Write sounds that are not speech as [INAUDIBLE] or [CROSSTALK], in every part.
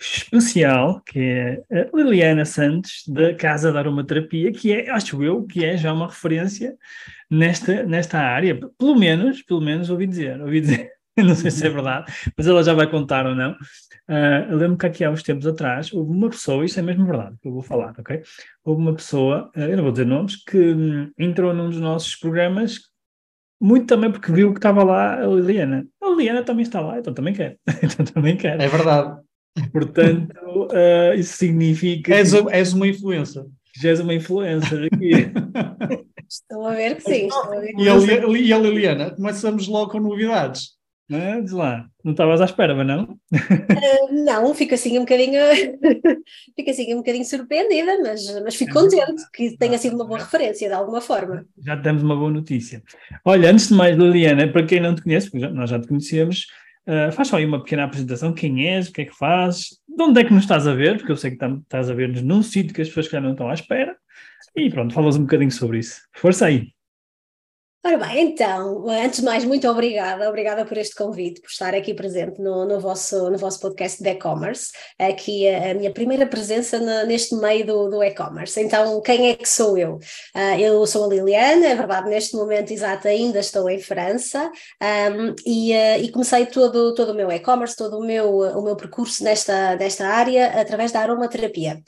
especial, que é a Liliana Santos, da Casa da Aromaterapia, que é, acho eu, que é já uma referência nesta, nesta área, pelo menos, pelo menos ouvi dizer, ouvi dizer, [LAUGHS] não sei se é verdade, mas ela já vai contar ou não. Uh, eu lembro que aqui há uns tempos atrás houve uma pessoa, isto é mesmo verdade, que eu vou falar, ok? Houve uma pessoa, uh, eu não vou dizer nomes, que entrou num dos nossos programas muito também porque viu que estava lá a Liliana. A Liliana também está lá, então também quer. [LAUGHS] então também quer. É verdade. Portanto, uh, isso significa. És, que... és uma influência. Já és uma influencer aqui. [LAUGHS] Estou a ver que sim. A ver que e, a, a Liliana, começamos logo com novidades. Não é? Diz lá, não estavas à espera, mas não? Uh, não, fico assim um bocadinho, [LAUGHS] fico assim um bocadinho surpreendida, mas, mas fico contente que tenha sido uma boa referência de alguma forma. Já temos uma boa notícia. Olha, antes de mais, Liliana, para quem não te conhece, porque nós já te conhecemos, Uh, faz só aí uma pequena apresentação, quem és, o que é que fazes, de onde é que nos estás a ver, porque eu sei que estás a ver-nos num sítio que as pessoas já não estão à espera, e pronto, falas um bocadinho sobre isso. Força aí! Ora bem, então, antes de mais, muito obrigada, obrigada por este convite, por estar aqui presente no, no vosso, no vosso podcast de e-commerce, aqui a, a, minha primeira presença na, neste meio do, do e-commerce. Então, quem é que sou eu? Uh, eu sou a Liliana, é verdade, neste momento exato ainda estou em França um, e, uh, e, comecei todo, todo o meu e-commerce, todo o meu, o meu percurso nesta, nesta área através da aromaterapia.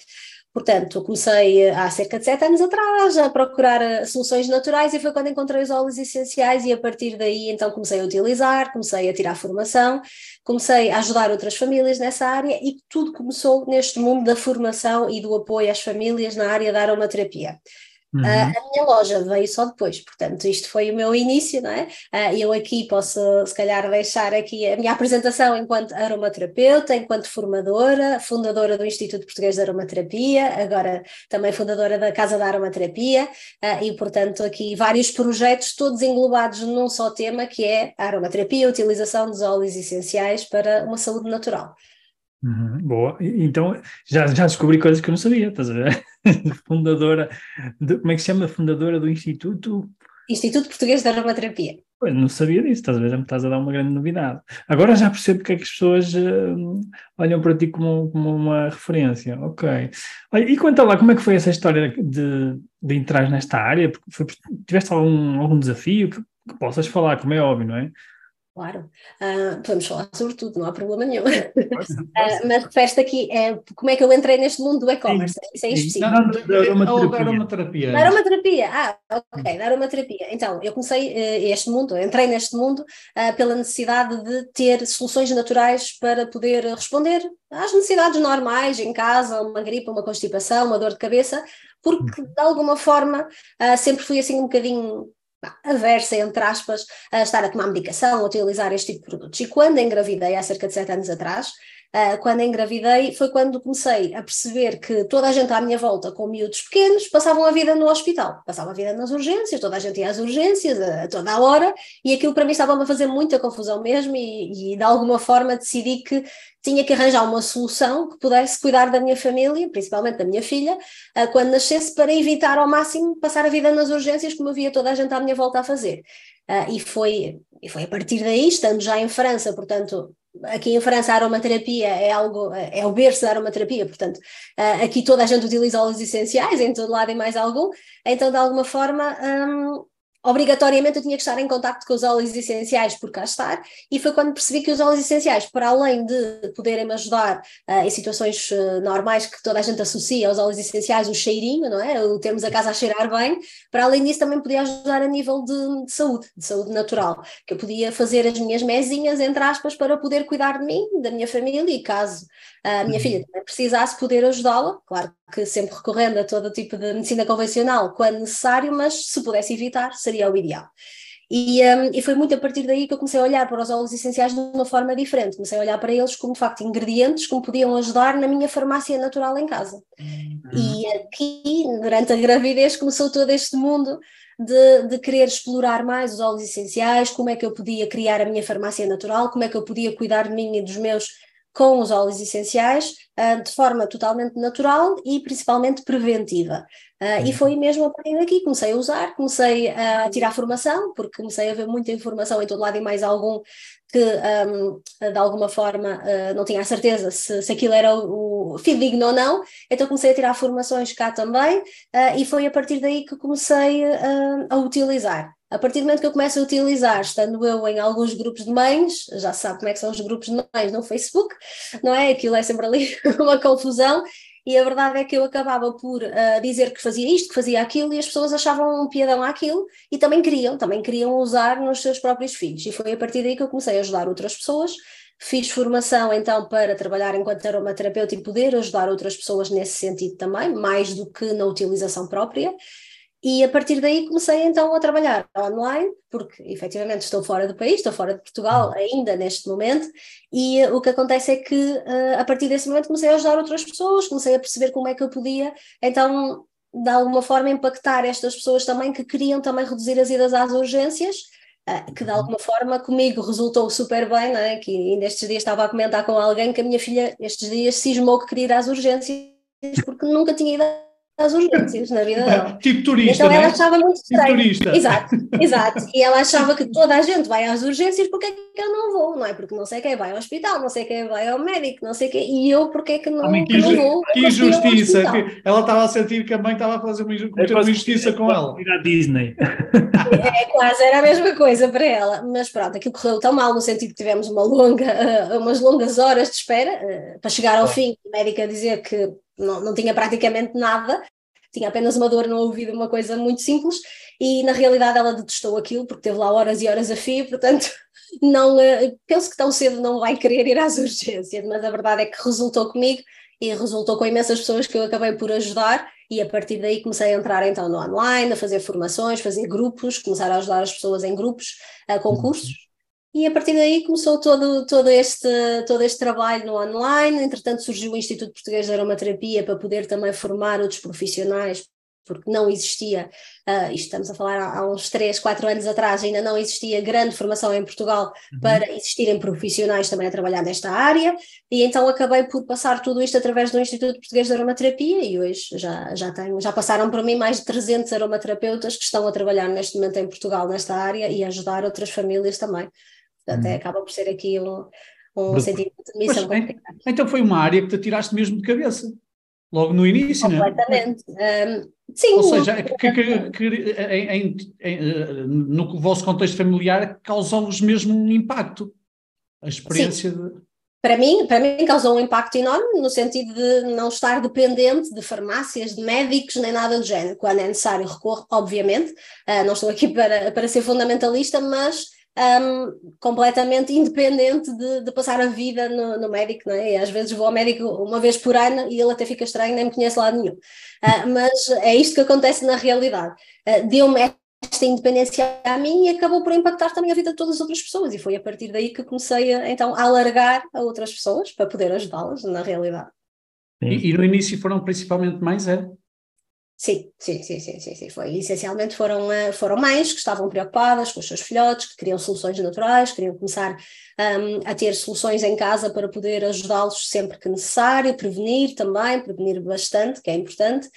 Portanto, comecei há cerca de sete anos atrás a procurar eh, soluções naturais e foi quando encontrei os óleos essenciais e a partir daí então comecei a utilizar, comecei a tirar formação, comecei a ajudar outras famílias nessa área e tudo começou neste mundo da formação e do apoio às famílias na área da aromaterapia. Uhum. Uh, a minha loja veio só depois, portanto, isto foi o meu início, não é? Uh, eu aqui posso, se calhar, deixar aqui a minha apresentação enquanto aromaterapeuta, enquanto formadora, fundadora do Instituto Português de Aromaterapia, agora também fundadora da Casa da Aromaterapia, uh, e, portanto, aqui vários projetos, todos englobados num só tema, que é a aromaterapia, a utilização dos óleos essenciais para uma saúde natural. Uhum, boa, então já, já descobri coisas que eu não sabia, estás a ver? [LAUGHS] fundadora, de, como é que se chama? Fundadora do Instituto? Instituto Português de Aromaterapia. Pois, não sabia disso, estás a ver? Já me estás a dar uma grande novidade. Agora já percebo porque é que as pessoas uh, olham para ti como, como uma referência. Ok. Olha, e conta lá, como é que foi essa história de, de entrar nesta área? Foi, tiveste algum, algum desafio que, que possas falar, como é óbvio, não é? Claro, uh, podemos falar sobre tudo, não há problema nenhum. Uh, [LAUGHS] mas refere aqui é, como é que eu entrei neste mundo do e-commerce, isso é específico. Não, não, da aromaterapia. aromaterapia. Da aromaterapia, ah, ok, da aromaterapia. Então, eu comecei uh, este mundo, entrei neste mundo pela necessidade de ter soluções naturais para poder responder às necessidades normais em casa, uma gripe, uma constipação, uma dor de cabeça, porque de alguma forma sempre fui assim um bocadinho aversa, entre aspas, a estar a tomar medicação, a utilizar este tipo de produtos. E quando engravidei, há cerca de sete anos atrás, Uh, quando engravidei, foi quando comecei a perceber que toda a gente à minha volta, com miúdos pequenos, passavam a vida no hospital, passavam a vida nas urgências, toda a gente ia às urgências a, a toda a hora, e aquilo para mim estava-me a fazer muita confusão mesmo, e, e de alguma forma decidi que tinha que arranjar uma solução que pudesse cuidar da minha família, principalmente da minha filha, uh, quando nascesse, para evitar ao máximo passar a vida nas urgências, como eu via toda a gente à minha volta a fazer. Uh, e, foi, e foi a partir daí, estando já em França, portanto, aqui em França a aromaterapia é algo, é o berço da aromaterapia, portanto, uh, aqui toda a gente utiliza óleos essenciais em todo lado e mais algum, então de alguma forma um, obrigatoriamente eu tinha que estar em contacto com os óleos essenciais por cá estar, e foi quando percebi que os óleos essenciais, para além de poderem-me ajudar uh, em situações uh, normais que toda a gente associa aos óleos essenciais, o cheirinho, não é? O termos a casa a cheirar bem, para além disso também podia ajudar a nível de, de saúde, de saúde natural, que eu podia fazer as minhas mesinhas, entre aspas, para poder cuidar de mim, da minha família, e caso a minha uhum. filha também precisasse poder ajudá-la, claro que sempre recorrendo a todo tipo de medicina convencional quando necessário, mas se pudesse evitar, seria o ideal. E, um, e, foi muito a partir daí que eu comecei a olhar para os óleos essenciais de uma forma diferente. Comecei a olhar para eles como, de facto, ingredientes que me podiam ajudar na minha farmácia natural em casa. Uhum. E aqui, durante a gravidez, começou todo este mundo de, de, querer explorar mais os óleos essenciais, como é que eu podia criar a minha farmácia natural, como é que eu podia cuidar de mim e dos meus com os óleos essenciais uh, de forma totalmente natural e principalmente preventiva. Uh, e foi mesmo a partir daqui, comecei a usar, comecei a tirar formação, porque comecei a ver muita informação em todo lado e mais algum que um, de alguma forma uh, não tinha a certeza se, se aquilo era o, o fidedigno ou não, então comecei a tirar formações cá também e foi a partir daí que comecei a utilizar. A partir do momento que eu começo a utilizar, estando eu em alguns grupos de mães, já sabe como é que são os grupos de mães no Facebook, não é? Aquilo é sempre ali [LAUGHS] uma confusão, e a verdade é que eu acabava por uh, dizer que fazia isto, que fazia aquilo, e as pessoas achavam um piadão àquilo e também queriam, também queriam usar nos seus próprios filhos. E foi a partir daí que eu comecei a ajudar outras pessoas. Fiz formação então para trabalhar enquanto aromaterapeuta e poder ajudar outras pessoas nesse sentido também, mais do que na utilização própria. E a partir daí comecei então a trabalhar online, porque efetivamente estou fora do país, estou fora de Portugal uhum. ainda neste momento, e uh, o que acontece é que uh, a partir desse momento comecei a ajudar outras pessoas, comecei a perceber como é que eu podia então de alguma forma impactar estas pessoas também que queriam também reduzir as idas às urgências, uh, que de uhum. alguma forma comigo resultou super bem, não é? que ainda estes dias estava a comentar com alguém que a minha filha estes dias cismou que queria ir às urgências porque nunca tinha ido as urgências na vida dela. [LAUGHS] Tipo turista. Então ela né? achava muito tipo estranho. Tipo turista. Exato, [LAUGHS] exato. E ela achava que toda a gente vai às urgências, porque é que eu não vou? Não é porque não sei quem vai ao hospital, não sei quem vai ao médico, não sei quem. E eu, porque é que não, que, que não vou? Que injustiça. Ela estava a sentir que a mãe estava a fazer uma, é uma injustiça com ela. Ir à Disney. [LAUGHS] É, quase, era a mesma coisa para ela. Mas pronto, aquilo correu tão mal no sentido que tivemos uma longa, uh, [LAUGHS] umas longas horas de espera uh, para chegar ao fim, a médica dizer que não, não tinha praticamente nada tinha apenas uma dor no ouvido, uma coisa muito simples, e na realidade ela detestou aquilo, porque teve lá horas e horas a fio, portanto, [LAUGHS] não, eh, penso que tão cedo não vai querer ir às [LAUGHS] urgências, mas a verdade é que resultou comigo e resultou com imensas pessoas que eu acabei por ajudar e a partir daí comecei a entrar então no online, a fazer formações, fazer grupos, começar a ajudar as pessoas em grupos, a concursos e a partir daí começou todo, todo, este, todo este trabalho no online. Entretanto, surgiu o Instituto Português de Aromaterapia para poder também formar outros profissionais, porque não existia, uh, isto estamos a falar há, há, uns 3, 4 anos atrás, ainda não existia grande formação em Portugal uhum. para existirem profissionais também a trabalhar nesta área, e então acabei por passar tudo isto através do Instituto Português de Aromaterapia, e hoje já, já, tenho, já passaram por mim mais de 300 aromaterapeutas que estão a trabalhar neste momento em Portugal nesta área e ajudar outras famílias também. Portanto, é, acaba por ser aqui um, um sentido de missão Mas, Então foi uma área que te tiraste mesmo de cabeça, logo no início, não é? Completamente. Um, sim. Ou seja, que, que, que, em, em, em, no vosso contexto familiar causou-vos mesmo um impacto, a experiência sim. de para mim, para mim causou um impacto enorme no sentido de não estar dependente de farmácias, de médicos, nem nada do género. Quando é necessário, recorro, obviamente. Uh, não estou aqui para, para ser fundamentalista, mas um, completamente independente de, de, passar a vida no, no, médico, não é? E às vezes vou ao médico uma vez por ano e ele até fica estranho, nem me conhece lá nenhum. Uh, mas é isto que acontece na realidade. Uh, Deu-me esta independência a mim e acabou por impactar também a vida de todas as outras pessoas, e foi a partir daí que comecei a, então, a alargar a outras pessoas para poder ajudá-las na realidade. E, e, no início foram principalmente mais, é? Sim, sim, sim, sim, sim, foi. Essencialmente foram, eh, foram mães que estavam preocupadas com os seus filhotes, que queriam soluções naturais, queriam começar um, a ter soluções em casa para poder ajudá-los sempre que necessário, prevenir também, prevenir bastante, que é importante.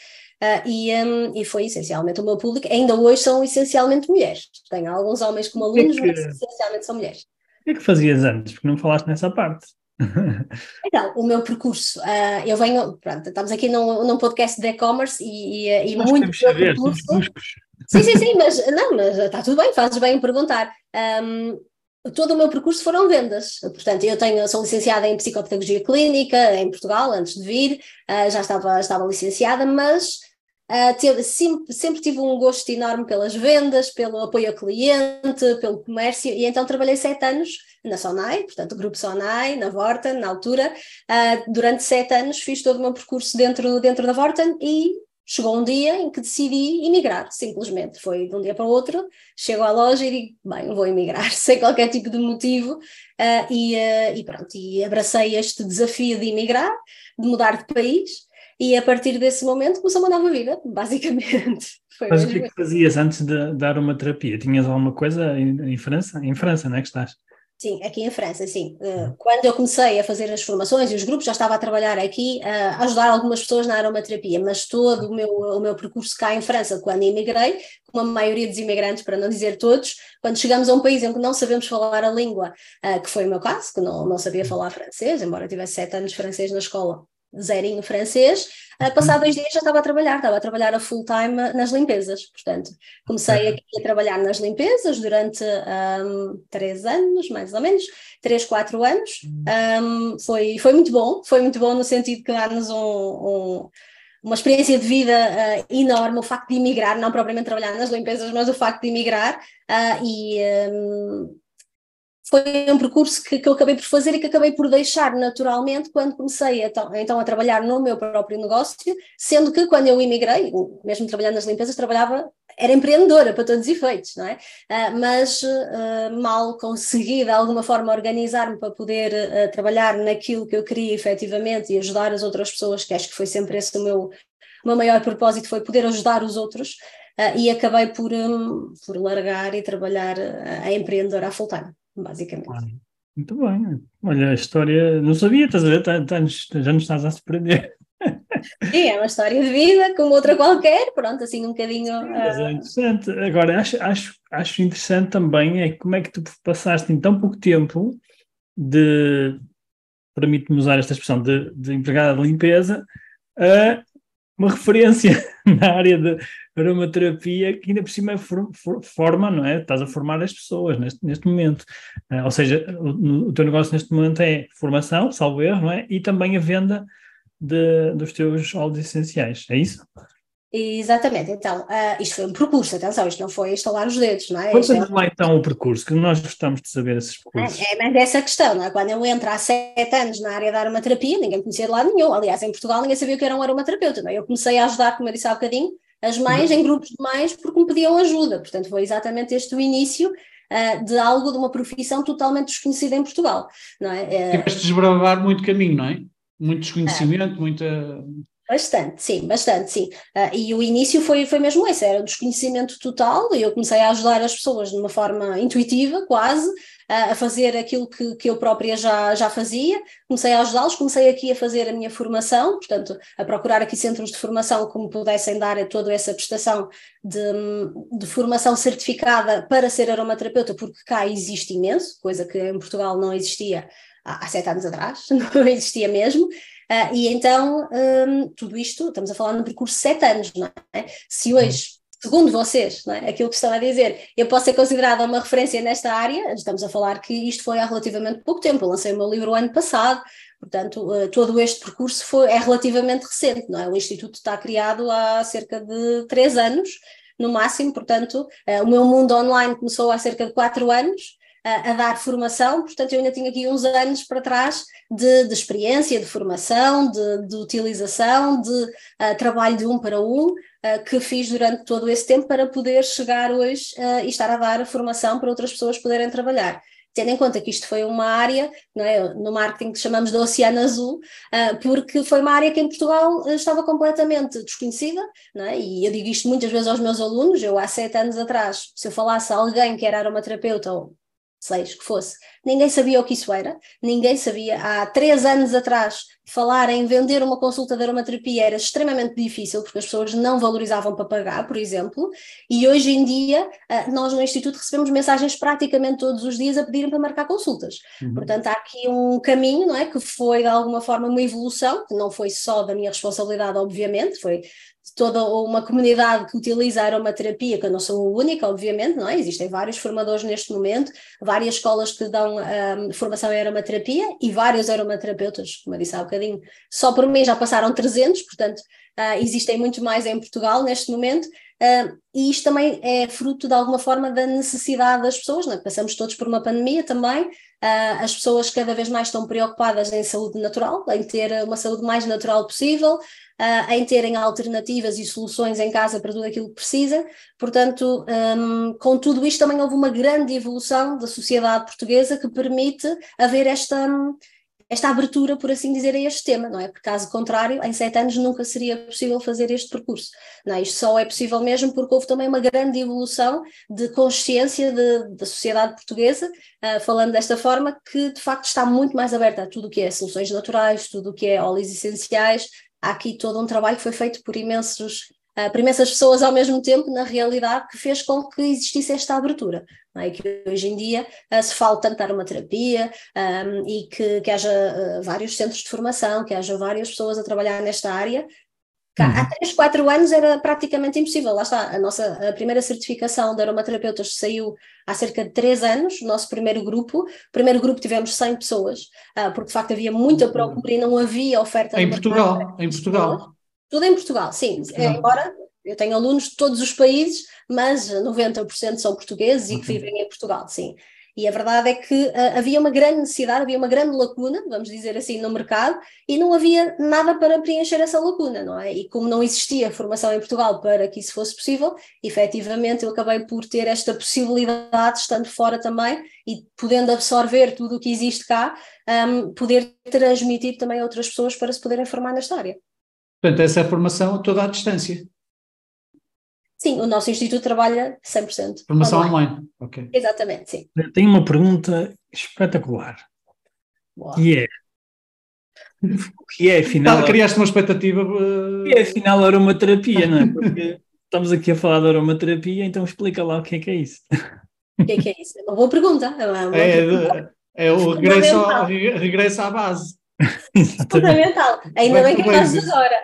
Uh, e, um, e foi essencialmente o meu público. Ainda hoje são essencialmente mulheres. Tenho alguns homens como alunos, que, mas essencialmente são mulheres. O que é que fazias antes? Porque não falaste nessa parte. Então, o meu percurso, uh, eu venho, pronto, estamos aqui num, num podcast de e-commerce e, e, e muito saber, percurso. Sim, sim, sim, mas não, mas está tudo bem, fazes bem em perguntar. Um, todo o meu percurso foram vendas. Portanto, eu tenho, sou licenciada em psicopedagogia clínica em Portugal antes de vir, uh, já estava, estava licenciada, mas Uh, sempre, tive um gosto enorme pelas vendas, pelo apoio ao cliente, pelo comércio, e então trabalhei sete anos na Sonai, portanto, o grupo Sonai, na Vorten, na altura. Uh, durante sete anos fiz todo o meu percurso dentro, dentro da Vorten e chegou um dia em que decidi emigrar, simplesmente. Foi de um dia para o outro, chego à loja e digo, bem, vou emigrar, [LAUGHS] sem qualquer tipo de motivo, uh, e, uh, e pronto, e abracei este desafio de emigrar, de mudar de país, e a partir desse momento começou uma nova vida, basicamente. [LAUGHS] Foi Mas o que é que fazias antes de dar uma terapia? Tinhas alguma coisa em, em França? Em França, não é que estás? Sim, aqui em França, sim. Uh, quando eu comecei a fazer as formações e os grupos, já estava a trabalhar aqui, uh, a ajudar algumas pessoas na aromaterapia, mas todo o meu, o meu percurso cá em França, quando imigrei, como a maioria dos imigrantes, para não dizer todos, quando chegamos a um país em que não sabemos falar a língua, uh, que foi o meu caso, que não, não sabia falar francês, embora tivesse sete anos de francês na escola, zerinho francês, uh, passado dois dias já estava a trabalhar, estava a trabalhar a full time nas limpezas, portanto, comecei aqui a trabalhar nas limpezas durante um, três anos, mais ou menos, três, quatro anos, um, foi, foi muito bom, foi muito bom no sentido que dá-nos um, um uma experiência de vida uh, enorme, o facto de emigrar, não propriamente trabalhar nas limpezas, mas o facto de emigrar, uh, e um, foi um percurso que, que, eu acabei por fazer e que acabei por deixar naturalmente quando comecei a, então a trabalhar no meu próprio negócio, sendo que quando eu imigrei, mesmo trabalhando nas limpezas, trabalhava, era empreendedora para todos os efeitos, não é? Uh, mas uh, mal consegui de alguma forma organizar-me para poder uh, trabalhar naquilo que eu queria efetivamente e ajudar as outras pessoas, que acho que foi sempre esse o meu, o meu maior propósito, foi poder ajudar os outros. e acabei por, um, por largar e trabalhar a empreendedora a full time basicamente. Ah, muito bem. Olha, a história, não sabia, estás a ver? Tá, tá, já nos estás a surpreender. Sim, é uma história de vida, como outra qualquer, pronto, assim um bocadinho. Sim, mas é ah, interessante. Agora, acho, acho, acho interessante também é como é que tu passaste em tão pouco tempo de, permite-me usar esta expressão, de, de empregada de limpeza a uma referência [LAUGHS] na área de aromaterapia que ainda por cima for, for, forma, não é? Estás a formar as pessoas neste, neste momento. Uh, ou seja, o, o, teu negócio neste momento é formação, salvo erro, não é? E também a venda de, dos teus óleos essenciais, é isso? Exatamente, então, uh, isto foi um percurso, atenção, isto não foi instalar os dedos, não é? Conta-nos é... lá então o percurso, que nós gostamos de saber esses percursos. É, é mas essa questão, não é? Quando eu entro há sete anos na área da aromaterapia, ninguém me conhecia de lado nenhum, aliás, em Portugal ninguém sabia o que era um aromaterapeuta, não é? Eu comecei a ajudar, como eu disse há bocadinho, as mães em grupos de mães porque me pediam ajuda, portanto foi exatamente este o início uh, de algo, de uma profissão totalmente desconhecida em Portugal, não é? Uh, Tiveste de desbravar muito caminho, não é? Muito desconhecimento, muita Bastante, sim, bastante, sim. Uh, e o início foi, foi mesmo esse, era desconhecimento total, e eu comecei a ajudar as pessoas de uma forma intuitiva, quase, a fazer aquilo que, que eu própria já, já fazia, comecei a ajudá-los, comecei aqui a fazer a minha formação, portanto, a procurar aqui centros de formação que me pudessem dar toda essa prestação de, de formação certificada para ser aromaterapeuta, porque cá existe imenso, coisa que em Portugal não existia há, há sete anos atrás, [LAUGHS] não existia mesmo. Uh, e então, um, tudo isto, estamos a falar num percurso de sete anos, não é? Se hoje, segundo vocês, é? aquilo que estão a dizer, eu posso ser considerada uma referência nesta área, estamos a falar que isto foi há relativamente pouco tempo, eu lancei o meu livro o ano passado, portanto, uh, todo este percurso foi, é relativamente recente, não é? O Instituto está criado há cerca de três anos, no máximo, portanto, uh, o meu mundo online começou há cerca de quatro anos, a, dar formação, portanto eu ainda tinha aqui uns anos para trás de, de experiência, de formação, de, de utilização, de uh, trabalho de um para um, uh, que fiz durante todo esse tempo para poder chegar hoje uh, e estar a dar formação para outras pessoas poderem trabalhar tendo em conta que isto foi uma área, é, no marketing que chamamos de Oceano Azul, porque foi uma área que em Portugal estava completamente desconhecida, é? e eu digo isto muitas vezes aos meus alunos, eu há sete anos atrás, se eu falasse a alguém que era aromaterapeuta ou seis que fosse, ninguém sabia o que isso era, ninguém sabia. Há três anos atrás, falar em vender uma consulta de aromaterapia era extremamente difícil, porque as pessoas não valorizavam para pagar, por exemplo, e hoje em dia ah, nós no Instituto recebemos mensagens praticamente todos os dias a pedirem para marcar consultas. Uhum. Portanto, há aqui um caminho, não é, que foi de alguma forma uma evolução, que não foi só da minha responsabilidade, obviamente, foi toda uma comunidade que utiliza a aromaterapia, que eu não sou a única, obviamente, não é? Existem vários formadores neste momento, várias escolas que dão um, formação em aromaterapia e vários aromaterapeutas, como eu disse há bocadinho, só por mim já passaram 300, portanto, uh, existem muito mais em Portugal neste momento, uh, e isto também é fruto de alguma forma da necessidade das pessoas, não é? Passamos todos por uma pandemia também, Uh, as pessoas cada vez mais estão preocupadas em saúde natural, em ter uma saúde mais natural possível, uh, em terem alternativas e soluções em casa para tudo aquilo que precisa. Portanto, um, com tudo isto também houve uma grande evolução da sociedade portuguesa que permite haver esta. Um, esta abertura, por assim dizer, a este tema, não é? Porque caso contrário, em sete anos nunca seria possível fazer este percurso. Não é? Isto só é possível mesmo porque houve também uma grande evolução de consciência da sociedade portuguesa, uh, falando desta forma, que de facto está muito mais aberta a tudo o que é soluções naturais, tudo o que é óleos essenciais. Há aqui todo um trabalho que foi feito por imensos uh, por imensas pessoas ao mesmo tempo, na realidade, que fez com que existisse esta abertura. É? que hoje em dia uh, se fala tanto da aromaterapia um, e que, que haja uh, vários centros de formação, que haja várias pessoas a trabalhar nesta área. Uhum. Há 3, 4 anos era praticamente impossível. Lá está, a nossa a primeira certificação de aromaterapeutas saiu há cerca de 3 anos, o nosso primeiro grupo. O primeiro grupo tivemos 100 pessoas, uh, porque de facto havia muita procura e não havia oferta. Em Portugal, em Portugal. Tudo em Portugal, sim. É, embora eu tenho alunos de todos os países, mas 90% são portugueses e que vivem em Portugal, sim. E a verdade é que uh, havia uma grande necessidade, havia uma grande lacuna, vamos dizer assim, no mercado, e não havia nada para preencher essa lacuna, não é? E como não existia formação em Portugal para que isso fosse possível, efetivamente eu acabei por ter esta possibilidade, estando fora também, e podendo absorver tudo o que existe cá, um, poder transmitir também a outras pessoas para se poderem formar nesta área. Portanto, essa é a formação toda à distância. Sim, o nosso instituto trabalha 100%. Formação online, online. ok. Exatamente, sim. Tenho uma pergunta espetacular. Uau. Que é, o que é afinal... Ah, criaste uma expectativa... Uh... O que é afinal a aromaterapia, não é? Porque [LAUGHS] estamos aqui a falar de aromaterapia, então explica lá o que é que é isso. O que é que é isso? É uma boa pergunta. É, uma é, pergunta. é o regresso, ao, regresso à base. Fundamental. Ainda bem que faço agora.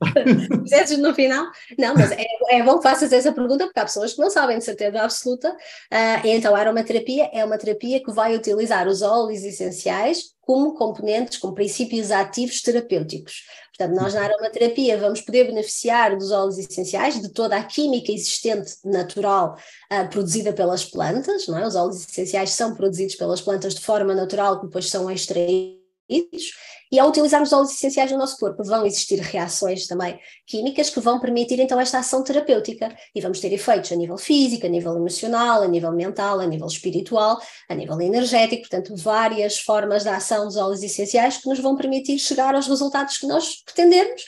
[LAUGHS] Fizeste no final? Não, mas é, é, bom que faças essa pergunta porque há pessoas que não sabem de certeza absoluta. Uh, então, a aromaterapia é uma terapia que vai utilizar os óleos essenciais como componentes, como princípios ativos terapêuticos. Portanto, nós na aromaterapia vamos poder beneficiar dos óleos essenciais, de toda a química existente natural uh, produzida pelas plantas, não é? Os óleos essenciais são produzidos pelas plantas de forma natural, que depois são extraídos e ao utilizarmos óleos essenciais no nosso corpo vão existir reações também químicas que vão permitir então esta ação terapêutica e vamos ter efeitos a nível físico, a nível emocional, a nível mental, a nível espiritual, a nível energético, portanto várias formas de ação dos óleos essenciais que nos vão permitir chegar aos resultados que nós pretendemos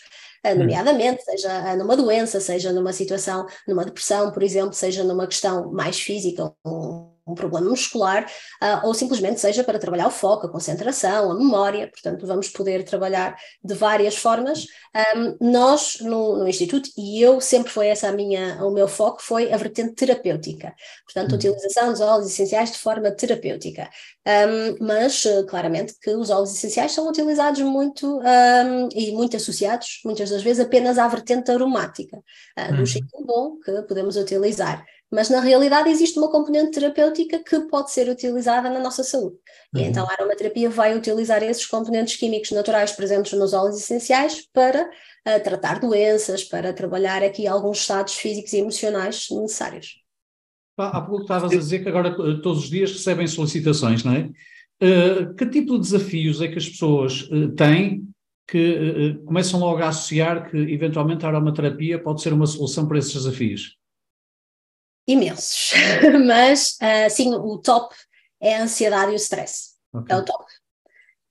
hum. nomeadamente, seja numa doença, seja numa situação, numa depressão, por exemplo, seja numa questão mais física, um um problema muscular, uh, ou simplesmente seja para trabalhar o foco, a concentração, a memória, portanto, vamos poder trabalhar de várias formas. Um, nós, no, no, Instituto, e eu sempre foi essa a minha, o meu foco, foi a vertente terapêutica, portanto, a uhum. utilização dos óleos essenciais de forma terapêutica. Um, mas, uh, claramente, que os óleos essenciais são utilizados muito um, e muito associados, muitas das vezes, apenas à vertente aromática, uh, do uhum. bom que podemos utilizar mas na realidade existe uma componente terapêutica que pode ser utilizada na nossa saúde. Uhum. E então a aromaterapia vai utilizar esses componentes químicos naturais presentes nos óleos essenciais para uh, tratar doenças, para trabalhar aqui alguns estados físicos e emocionais necessários. Há pouco estavas a dizer que agora eh, todos os dias recebem solicitações, não é? Uh, que tipo de desafios é que as pessoas uh, têm que começam logo a associar que eventualmente a aromaterapia pode ser uma solução para esses desafios? Imensos, [LAUGHS] mas uh, sim, o top é a ansiedade e o stress. Okay. É o top.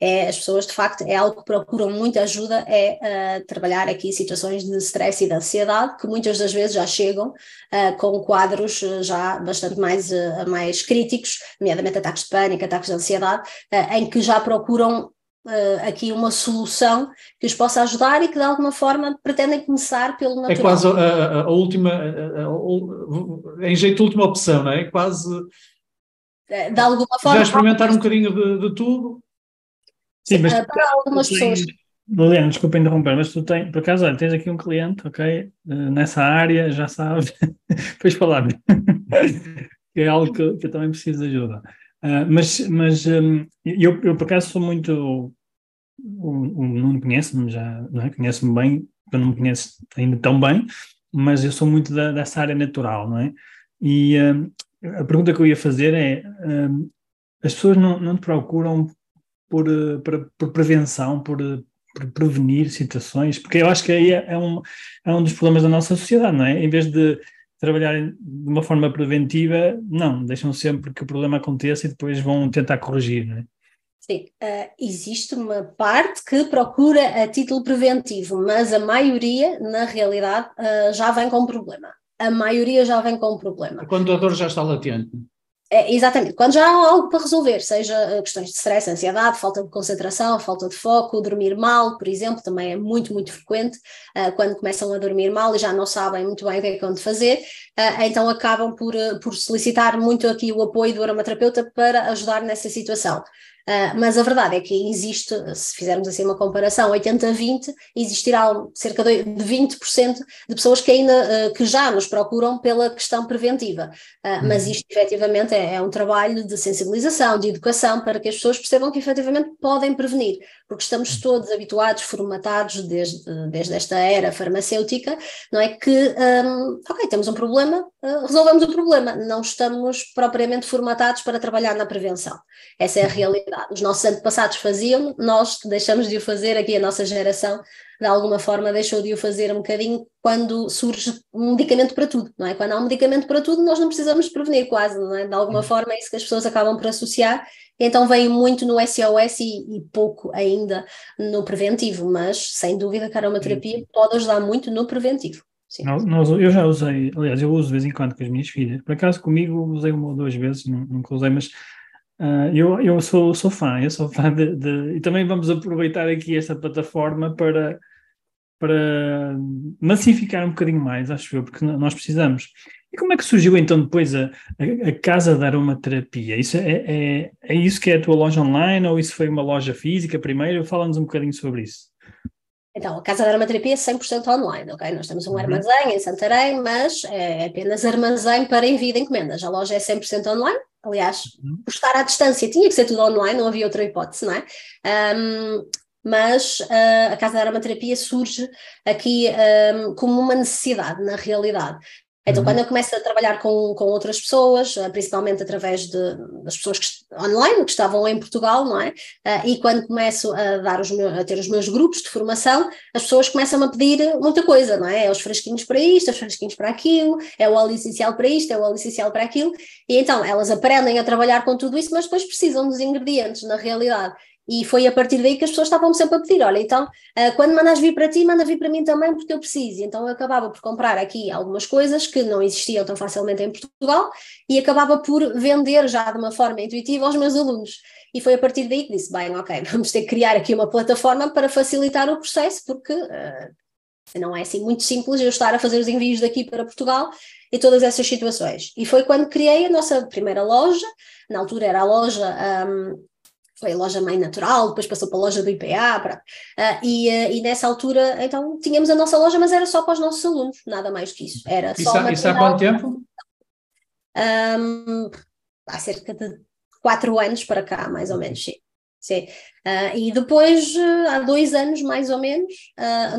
É, as pessoas, de facto, é algo que procuram muita ajuda, é uh, trabalhar aqui situações de stress e de ansiedade, que muitas das vezes já chegam uh, com quadros já bastante mais, mais críticos, nomeadamente ataques de pânico, ataques de ansiedade, em que já procuram uh, aqui uma solução que os possa ajudar e que de alguma forma pretendem começar pelo natural. É quase a, a, a última, a, em jeito de última opção, não é? Quase. Eh, de alguma forma. Já experimentar um bocadinho de, de tudo. Sim, mas para algumas pessoas. Liliana, desculpa interromper, mas tu tens, por acaso, olha, tens aqui um cliente, ok, nessa área, já sabes, [LAUGHS] depois falar [LAUGHS] que é algo que, que eu também preciso de ajuda. Uh, mas mas um, eu, eu, por acaso, sou muito. O, o conhece-me já, não é? conhece-me bem, não me conheço ainda tão bem, mas eu sou muito da, dessa área natural, não é? E um, a pergunta que eu ia fazer é: um, as pessoas não, não te procuram por, por, por prevenção, por, prevenir situações? Porque eu acho que aí é, é, um, é um dos problemas da nossa sociedade, não é? Em vez de trabalharem de uma forma preventiva, não, deixam sempre que o problema aconteça e depois vão tentar corrigir, não é? Sim, uh, existe uma parte que procura a título preventivo, mas a maioria, na realidade, uh, já vem com problema. A maioria já vem com problema. Quando a dor já está latente. É, exatamente, quando já há algo para resolver, seja eh, questões de stress, ansiedade, falta de concentração, falta de foco, dormir mal, por exemplo, também é muito, muito frequente, uh, quando começam a dormir mal e já não sabem muito bem o que é que vão fazer, uh, então acabam por, por solicitar muito aqui o apoio do aromaterapeuta para ajudar nessa situação. Uh, mas a verdade é que existe, se fizermos assim uma comparação 80-20, existirá cerca de 20% de pessoas que ainda uh, que já nos procuram pela questão preventiva. Uh, mas isto efetivamente é, é, um trabalho de sensibilização, de educação, para que as pessoas percebam que efetivamente podem prevenir, porque estamos todos habituados, formatados desde, desde esta era farmacêutica, não é que, um, ok, temos um problema, resolvemos o problema, não estamos propriamente formatados para trabalhar na prevenção. Essa é a realidade os nossos antepassados faziam, nós deixamos de o fazer aqui, a nossa geração, de alguma forma, deixou de o fazer um bocadinho quando surge um medicamento para tudo, não é? Quando há um medicamento para tudo, nós não precisamos prevenir quase, não é? De alguma forma é isso que as pessoas acabam por associar, então vem muito no SOS e, e pouco ainda no preventivo, mas sem dúvida que a aromaterapia pode ajudar muito no preventivo. Sim. Nós, eu já usei, aliás, eu uso de vez em quando com as minhas filhas. Por acaso comigo usei uma ou duas vezes, nunca usei, mas Uh, eu, eu sou, sou fã, eu sou fã de, de, E também vamos aproveitar aqui esta plataforma para, para massificar um bocadinho mais, acho eu, porque nós precisamos. E como é que surgiu então depois a, a, a Casa da Aromaterapia? Isso é, é, é isso que é a tua loja online ou isso foi uma loja física primeiro? Fala-nos um bocadinho sobre isso. Então, a Casa da Aromaterapia é 100% online, ok? Nós temos um uhum. armazém em Santarém, mas é apenas armazém para envio de encomendas. A loja é 100% online, aliás, uhum. por estar à distância tinha que ser tudo online, não havia outra hipótese, não é? Um, mas uh, a Casa da Aromaterapia surge aqui um, como uma necessidade, na realidade. Então, uhum. quando eu começo a trabalhar com, com outras pessoas, eh, principalmente através de, das pessoas que, online que estavam em Portugal, não é? Uh, e quando começo a, dar os meus, a ter os meus grupos de formação, as pessoas começam a pedir muita coisa, não é? É os fresquinhos para isto, é os fresquinhos para aquilo, é o óleo essencial para isto, é o óleo essencial para aquilo, e então elas aprendem a trabalhar com tudo isso, mas depois precisam dos ingredientes, na realidade. E foi a partir daí que as pessoas estavam sempre a pedir: olha, então, uh, quando mandas vir para ti, manda vir para mim também, porque eu preciso. Então eu acabava por comprar aqui algumas coisas que não existiam tão facilmente em Portugal e acabava por vender já de uma forma intuitiva aos meus alunos. E foi a partir daí que disse: bem, ok, [LAUGHS] vamos ter que criar aqui uma plataforma para facilitar o processo, porque uh, não é assim muito simples eu estar a fazer os envios daqui para Portugal e todas essas situações. E foi quando criei a nossa primeira loja, na altura era a loja um, foi a loja mãe natural, depois passou para a loja do IPA, para, uh, e, uh, e, nessa altura, então, tínhamos a nossa loja, mas era só para os nossos alunos, nada mais que isso. Era isso, só há, isso há quanto tempo? Um, há cerca de quatro anos para cá, mais ou menos, sim. sim. Uh, e depois, há dois anos, mais ou menos,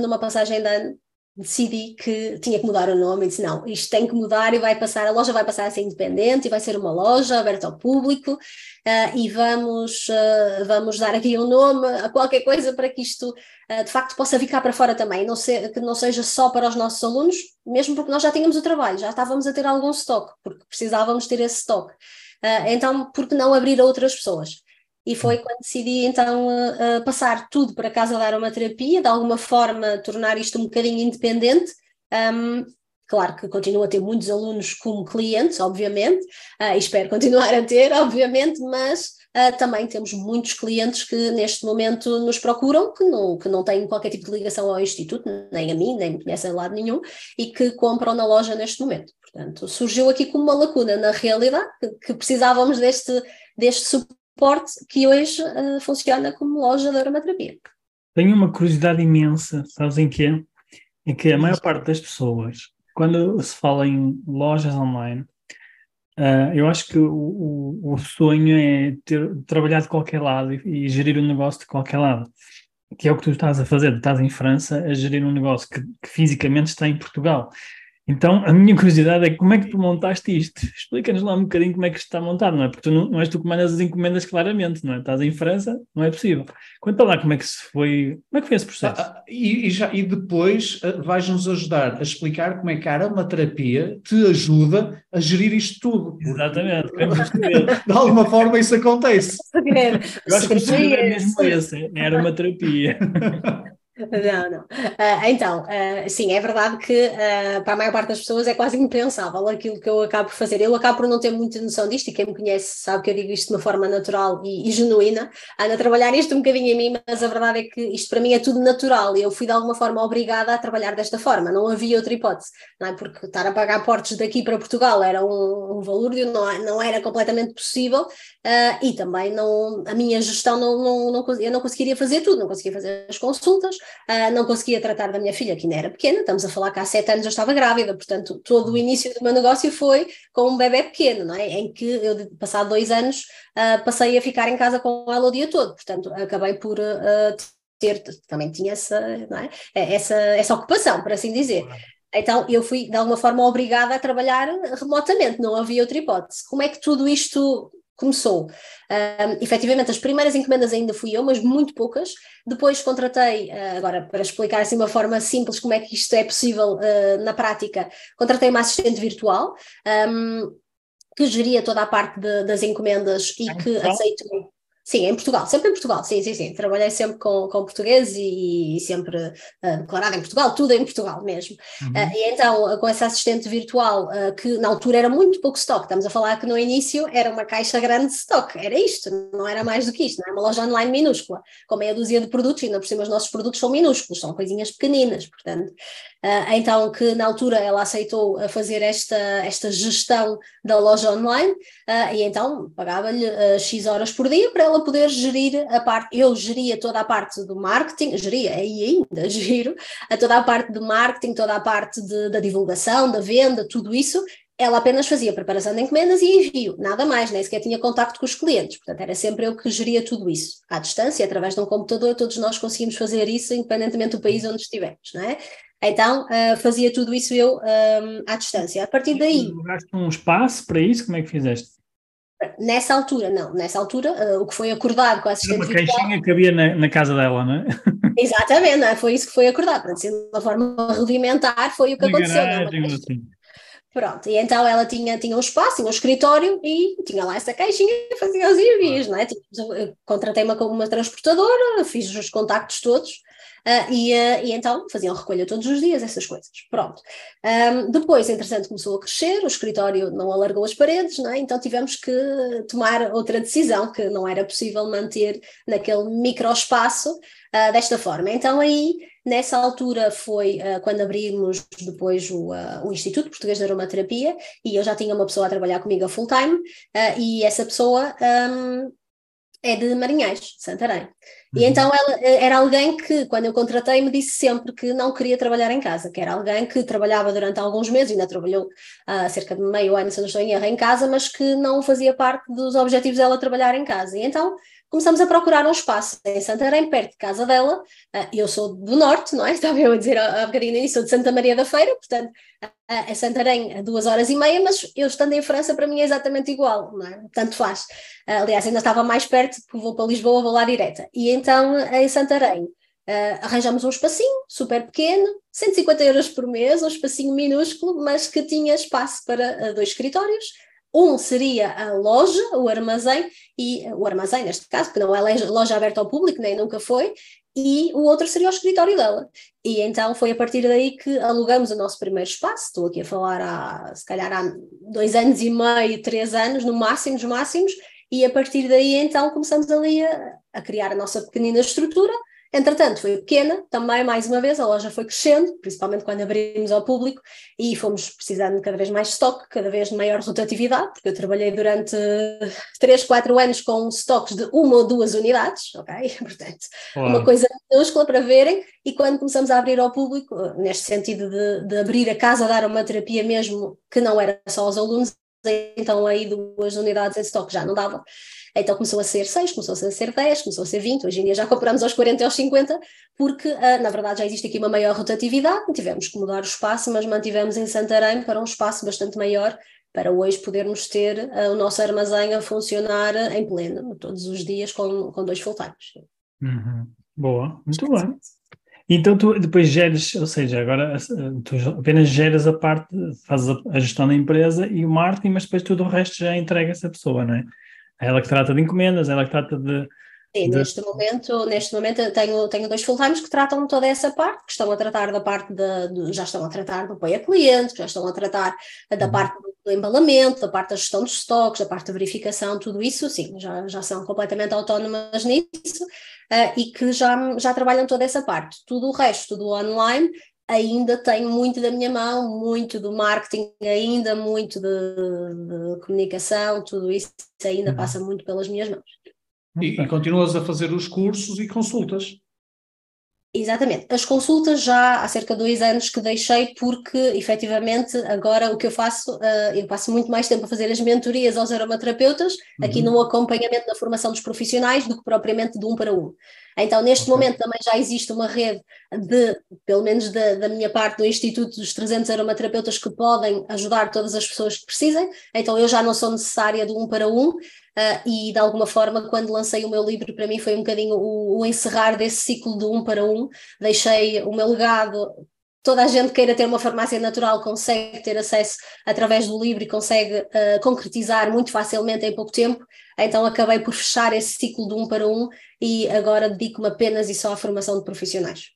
numa passagem de ano, decidi que tinha que mudar o nome e disse não, isto tem que mudar e vai passar, a loja vai passar a ser independente e vai ser uma loja aberta ao público uh, e vamos, uh, vamos dar aqui um nome a qualquer coisa para que isto uh, de facto possa ficar para fora também, não que não seja só para os nossos alunos, mesmo porque nós já tínhamos o trabalho, já estávamos a ter algum stock, porque precisávamos ter esse stock. então, por que não abrir a outras pessoas? E foi quando decidi então uh, passar tudo para casa da aromaterapia, de alguma forma tornar isto um bocadinho independente. Um, claro que continuo a ter muitos alunos como clientes, obviamente, uh, e espero continuar a ter, [LAUGHS] obviamente, mas uh, também temos muitos clientes que neste momento nos procuram, que não, que não têm qualquer tipo de ligação ao Instituto, nem a mim, nem me conhecem de lado nenhum, e que compram na loja neste momento. Portanto, surgiu aqui como uma lacuna na realidade, que, que precisávamos deste, deste suporte suporte que hoje uh, funciona como loja de aromaterapia. Tenho uma curiosidade imensa, sabes em quê? É que a maior parte das pessoas, quando se fala em lojas online, uh, eu acho que o, o, o, sonho é ter, trabalhar de qualquer lado e, e, gerir um negócio de qualquer lado. Que é o que tu estás a fazer, estás em França a gerir um negócio que, que fisicamente está em Portugal. Então, a minha curiosidade é como é que tu montaste isto? Explica-nos lá um bocadinho como é que isto está montado, não é? Porque tu não, não és tu que mandas as encomendas claramente, não é? Estás em França, não é possível. Conta lá como é que se foi, como é que foi esse processo? Ah, ah e, e, já, e depois uh, vais-nos ajudar a explicar como é que a aromaterapia te ajuda a gerir isto tudo. Exatamente. [LAUGHS] De alguma forma isso acontece. Eu acho que o segredo é mesmo esse, é a aromaterapia. [LAUGHS] Não, não. Uh, então, uh, sim, é verdade que uh, para a maior parte das pessoas é quase impensável aquilo que eu acabo por fazer. Eu acabo por não ter muita noção disto e quem me conhece sabe que eu digo isto de uma forma natural e, e genuína. Ando a trabalhar isto um bocadinho em mim, mas a verdade é que isto para mim é tudo natural e eu fui de alguma forma obrigada a trabalhar desta forma. Não havia outra hipótese, não é? Porque estar a pagar portos daqui para Portugal era um, um valor, não, não era completamente possível e também não, a minha gestão não, não, não, eu não conseguiria fazer tudo, não conseguia fazer as consultas Uh, não conseguia tratar da minha filha, que ainda era pequena, estamos a falar que há sete anos eu estava grávida, portanto, todo o início do meu negócio foi com um bebê pequeno, não é? Em que eu, passado dois anos, uh, passei a ficar em casa com ela o dia todo, portanto, acabei por uh, ter, também tinha essa, é? É, essa, essa ocupação, por assim dizer. Então, eu fui, de alguma forma, obrigada a trabalhar remotamente, não havia outra hipótese. Como é que tudo isto começou. Um, efetivamente, as primeiras encomendas ainda fui eu, mas muito poucas. Depois contratei, uh, agora para explicar assim de uma forma simples como é que isto é possível uh, na prática, contratei uma assistente virtual. Um, que geria toda a parte de, das encomendas e que aceitou Sim, em Portugal, sempre em Portugal, sim, sim, sim. Trabalhei sempre com, com português e, e sempre uh, declarado em Portugal, tudo em Portugal mesmo. Uhum. Uh, e então, com essa assistente virtual, uh, que na altura era muito pouco stock, estamos a falar que no início era uma caixa grande de stock, era isto, não era mais do que isto, não é uma loja online minúscula, com meia dúzia de produtos, e ainda por cima os nossos produtos são minúsculos, são coisinhas pequeninas, portanto. então, que na altura ela aceitou fazer esta, esta gestão da loja online, e então pagava-lhe X horas por dia para ela poder gerir a parte, eu geria toda a parte do marketing, geria e ainda [LAUGHS] giro a toda a parte do marketing, toda a parte de, da divulgação, da venda, tudo isso, ela apenas fazia preparação de encomendas e envio, nada mais, nem sequer tinha contacto com os clientes, portanto era sempre eu que geria tudo isso, à distância, através de um computador, todos nós conseguimos fazer isso independentemente do país onde estivermos, não é? Então uh, fazia tudo isso eu um, ehm, à distância. A partir daí. Lograste um espaço para isso? Como é que fizeste? Nessa altura, não. Nessa altura, uh, o que foi acordado com a assistente Era uma caixinha que havia na, na, casa dela, não é? [LAUGHS] Exatamente, não é? foi isso que foi acordado. Portanto, de uma forma rudimentar, foi o que aconteceu. Garagem, não, assim. Pronto, e então ela tinha, tinha um espaço, tinha um escritório e tinha lá essa caixinha e fazia os envios, não é? Contratei uma, uma transportadora, fiz os contactos todos Uh, e, uh, e, então faziam recolha todos os dias, essas coisas. Pronto. Um, depois, entretanto, começou a crescer, o escritório não alargou as paredes, não é? então tivemos que tomar outra decisão, que não era possível manter naquele microespaço uh, desta forma. Então aí, nessa altura foi quando abrimos depois o, o, Instituto Português de Aromaterapia, e eu já tinha uma pessoa a trabalhar comigo a full time, e essa pessoa um, é de Marinhais, Santarém. E uhum. então ela eh, era alguém que, quando eu contratei, me disse sempre que não queria trabalhar em casa, que era alguém que trabalhava durante alguns meses, ainda trabalhou há uh, cerca de meio ano, se não estou em erro, em casa, mas que não fazia parte dos objetivos dela trabalhar em casa. E então começamos a procurar um espaço em Santarém, perto de casa dela. Uh, eu sou do Norte, não é? [LAUGHS] Estava eu a dizer há bocadinho sou de Santa Maria da Feira, portanto, uh, a Santarém a duas horas e meia, mas eu estando em França, para mim é exatamente igual, não é? Tanto faz. Uh, aliás, ainda estava mais perto, porque vou para Lisboa, vou lá direta. E então, em Santarém, arranjamos um espacinho super pequeno, 150 euros por mês, um espacinho minúsculo, mas que tinha espaço para dois escritórios. Um seria a loja, o armazém, e uh, o armazém neste caso, que não é loja aberta ao público, nem nunca foi, e o outro seria o escritório dela. E então foi a partir daí que alugamos o nosso primeiro espaço. Estou aqui a falar há, se calhar, há dois anos e meio, três anos, no máximo dos máximos, e a partir daí então começamos ali a, a criar a nossa pequenina estrutura. Entretanto, foi pequena, também mais uma vez, a loja foi crescendo, principalmente quando abrimos ao público, e fomos precisando de cada vez mais estoque, cada vez de maior rotatividade, porque eu trabalhei durante 3, 4 anos com estoques de uma ou duas unidades, ok? [LAUGHS] Portanto, Uau. uma coisa minúscula para verem, e quando começamos a abrir ao público, neste sentido de, de abrir a casa, dar uma terapia mesmo, que não era só aos alunos, então aí duas unidades em estoque já não dava. Então começou a ser 6, começou a ser 10, começou a ser 20, hoje em dia já compramos aos 40 e aos 50, porque uh, na verdade já existe aqui uma maior rotatividade, tivemos que mudar o espaço, mas mantivemos em Santarém para um espaço bastante maior para hoje podermos ter uh, o nosso armazém a funcionar em pleno, todos os dias com, com dois full-times. Uhum. Boa, muito bem. Então tu depois geres, ou seja, agora tu apenas geras a parte, fazes a, gestão da empresa e o marketing, mas depois tudo o resto já entrega essa pessoa, não é? É ela que trata de encomendas, é ela que trata de Sim, de... neste momento, neste momento tenho, tenho dois full-times que tratam toda essa parte, que estão a tratar da parte de já estão a tratar do apoio a clientes, já estão a tratar da uhum. parte do, do, embalamento, da parte da gestão dos estoques, da parte da verificação, tudo isso, sim, já, já são completamente autónomas nisso uh, e que já, já trabalham toda essa parte. Tudo o resto do online ainda tenho muito da minha mão, muito do marketing, ainda muito de, de comunicação, tudo isso ainda uhum. passa muito pelas minhas mãos. E, e continuas a fazer os cursos e consultas. Exatamente. As consultas já há cerca de dois anos que deixei, porque efetivamente agora o que eu faço, uh, eu passo muito mais tempo a fazer as mentorias aos aromaterapeutas, uhum. aqui no acompanhamento da formação dos profissionais, do que propriamente de um para um. Então, neste okay. momento também já existe uma rede de, pelo menos da, da, minha parte, do Instituto dos 300 aromaterapeutas que podem ajudar todas as pessoas que precisem. Então, eu já não sou necessária de um para um, Uh, e de alguma forma, quando lancei o meu livro, para mim foi um bocadinho o, o, encerrar desse ciclo de um para um. Deixei o meu legado. Toda a gente queira ter uma farmácia natural consegue ter acesso através do livro e consegue uh, concretizar muito facilmente em pouco tempo. Então acabei por fechar esse ciclo de um para um e agora dedico-me apenas e só à formação de profissionais.